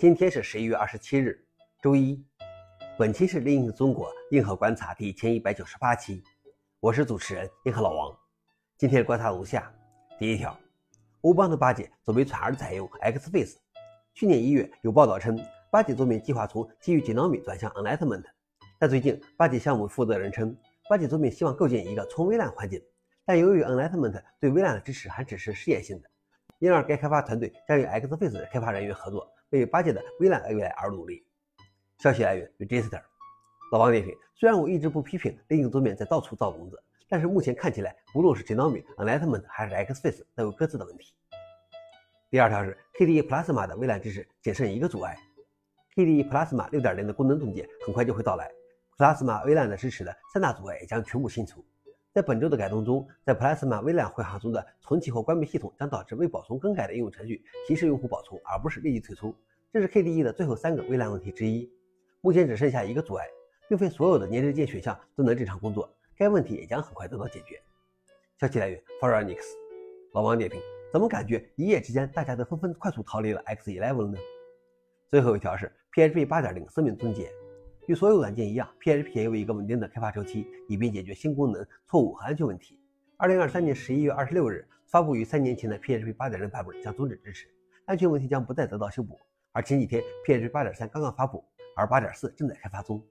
今天是十一月二十七日，周一。本期是《另一个中国硬核观察》第一千一百九十八期，我是主持人硬核老王。今天的观察如下：第一条，欧邦的八解准备转而采用 XFace。去年一月有报道称，八解桌面计划从基于 Dynamic 转向 Enlightenment，但最近八解项目负责人称，八解桌面希望构建一个纯微软环境，但由于 Enlightenment 对微软的支持还只是试验性的，因而该开发团队将与 XFace 的开发人员合作。为八戒的微软未来而努力。消息来源：Register。老王点评：虽然我一直不批评另一个桌面在到处造笼子，但是目前看起来，无论是 Dynamic、Enlightenment 还是 XFace 都有各自的问题。第二条是 KDE Plasma 的微软支持仅剩一个阻碍。KDE Plasma 6.0的功能冻结很快就会到来，Plasma 微软的支持的三大阻碍也将全部清除。在本周的改动中，在 Plasma 微软会航中的重启或关闭系统将导致未保存更改的应用程序提示用户保存，而不是立即退出。这是 KDE 的最后三个微软问题之一。目前只剩下一个阻碍，并非所有的粘日键选项都能正常工作。该问题也将很快得到解决。消息来源 f o r e n i x 老王点评：怎么感觉一夜之间大家都纷纷快速逃离了 X11 了呢？最后一条是 PHP 8.0生命终结。与所有软件一样，PHP 也有一个稳定的开发周期，以便解决新功能、错误和安全问题。二零二三年十一月二十六日发布于三年前的 PHP 八点零版本将终止支持，安全问题将不再得到修补。而前几天 PHP 八点三刚刚发布，而八点四正在开发中。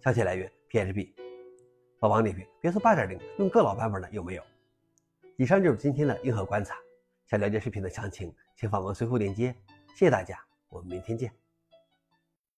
消息来源：PHP。老王点评：别说八点零，用更老版本的有没有？以上就是今天的硬核观察。想了解视频的详情，请访问随后链接。谢谢大家，我们明天见。